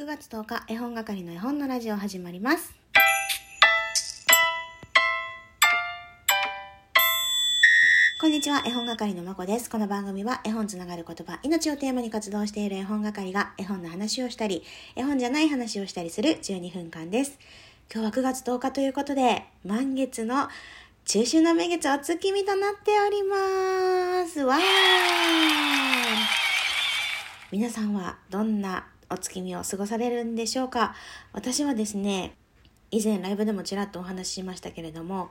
9月10日、絵本係の絵本のラジオ始まります。こんにちは、絵本係のまこです。この番組は絵本つながる言葉、命をテーマに活動している絵本係が絵本の話をしたり、絵本じゃない話をしたりする12分間です。今日は9月10日ということで、満月の中秋の名月お月見となっております。わー皆さんはどんなお月見を過ごされるんでしょうか？私はですね、以前ライブでもちらっとお話ししましたけれども、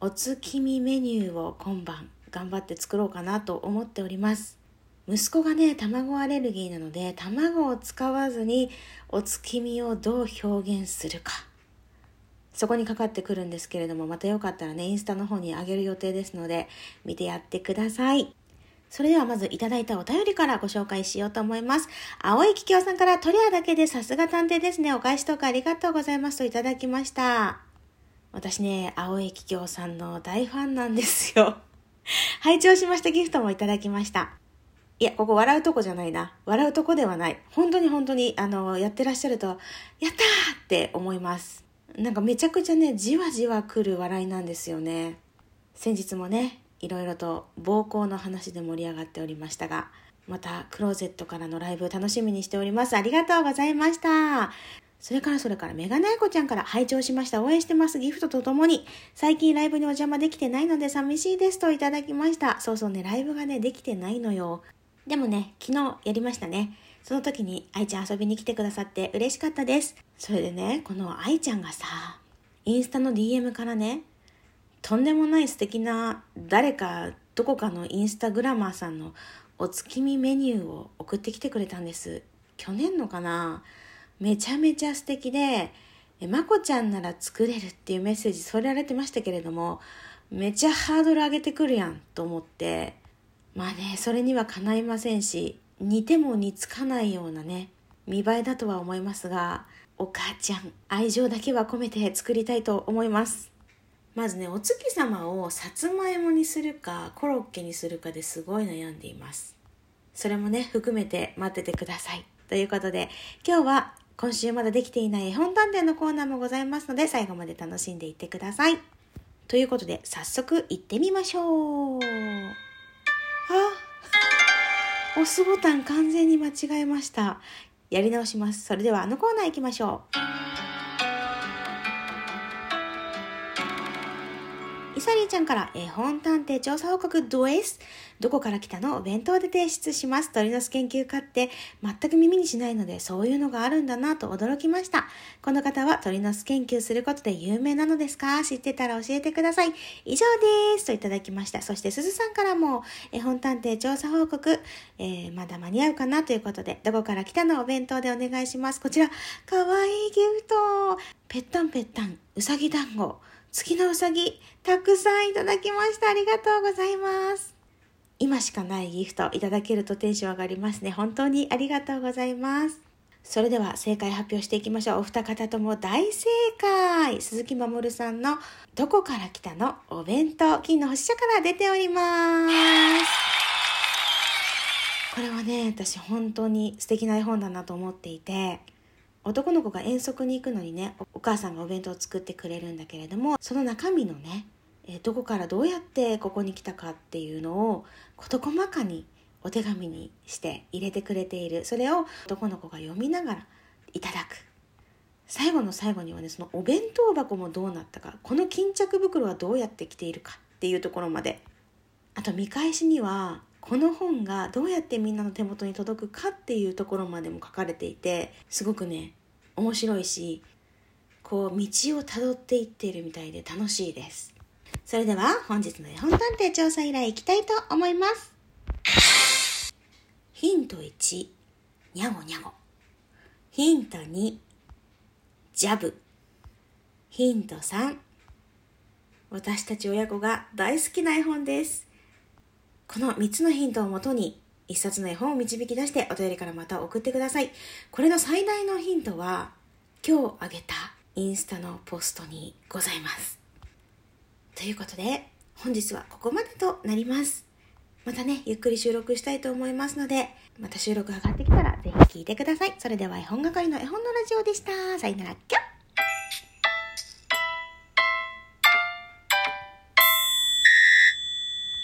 お月見メニューを今晩頑張って作ろうかなと思っております。息子がね、卵アレルギーなので、卵を使わずにお月見をどう表現するか。そこにかかってくるんですけれども、またよかったらね、インスタの方に上げる予定ですので、見てやってください。それではまずいただいたお便りからご紹介しようと思います。青い桔梗さんからトリアだけでさすが探偵ですね。お返しとかありがとうございますといただきました。私ね、青い桔梗さんの大ファンなんですよ。拝聴しましたギフトもいただきました。いや、ここ笑うとこじゃないな。笑うとこではない。本当に本当に、あの、やってらっしゃると、やったーって思います。なんかめちゃくちゃね、じわじわ来る笑いなんですよね。先日もね、いろいろと暴行の話で盛り上がっておりましたが、またクローゼットからのライブ楽しみにしております。ありがとうございました。それからそれからメガネコちゃんから拝聴しました。応援してます。ギフトとともに、最近ライブにお邪魔できてないので寂しいですといただきました。そうそうね、ライブがね、できてないのよ。でもね、昨日やりましたね。その時に愛ちゃん遊びに来てくださって嬉しかったです。それでね、この愛ちゃんがさ、インスタの DM からね、とんでもない素敵な誰かどこかのインスタグラマーさんのお月見メニューを送ってきてくれたんです。去年のかな？めちゃめちゃ素敵で、まこちゃんなら作れるっていうメッセージ添えられてましたけれども、めちゃハードル上げてくるやんと思って、まあね、それにはかないませんし、似ても似つかないようなね、見栄えだとは思いますが、お母ちゃん、愛情だけは込めて作りたいと思います。まずね、お月様をさつまいもにするか、コロッケにするかですごい悩んでいます。それもね、含めて待っててください。ということで、今日は今週まだできていない絵本探偵のコーナーもございますので、最後まで楽しんでいってください。ということで、早速行ってみましょう。あ、押すボタン完全に間違えました。やり直します。それではあのコーナー行きましょう。イサリーちゃんから絵本探偵調査報告ドエスどこから来たの？お弁当で提出します。鳥の巣研究家って全く耳にしないのでそういうのがあるんだなと驚きました。この方は鳥の巣研究することで有名なのですか？知ってたら教えてください。以上です。といただきました。そしてすずさんからも絵本探偵調査報告、えー、まだ間に合うかなということでどこから来たの？お弁当でお願いします。こちら、かわいいギフト。ぺったんぺったん、うさぎ団子。月のうさぎ、たくさんいただきました。ありがとうございます。今しかないギフトいただけるとテンション上がりますね。本当にありがとうございます。それでは正解発表していきましょう。お二方とも大正解鈴木守さんのどこから来たのお弁当、金の星社から出ております。これはね、私本当に素敵な絵本だなと思っていて、男の子が遠足に行くのにねお母さんがお弁当を作ってくれるんだけれどもその中身のね、どこからどうやってここに来たかっていうのを事細かにお手紙にして入れてくれている。それを男の子が読みながらいただく。最後の最後にはねそのお弁当箱もどうなったかこの巾着袋はどうやって来ているかっていうところまで。あと見返しにはこの本がどうやってみんなの手元に届くかっていうところまでも書かれていてすごくね面白いしこう道をたどっていっているみたいで楽しいです。それでは本日の絵本探偵調査依頼いきたいと思います。ヒント1にゃごにゃごヒント2ジャブ。ヒント3私たち親子が大好きな絵本です。この3つのヒントをもとに一冊の絵本を導き出してお便りからまた送ってください。これの最大のヒントは今日あげたインスタのポストにございます。ということで本日はここまでとなります。またね、ゆっくり収録したいと思いますので、また収録上がってきたらぜひ聞いてください。それでは絵本係の絵本のラジオでした。さよなら、きょ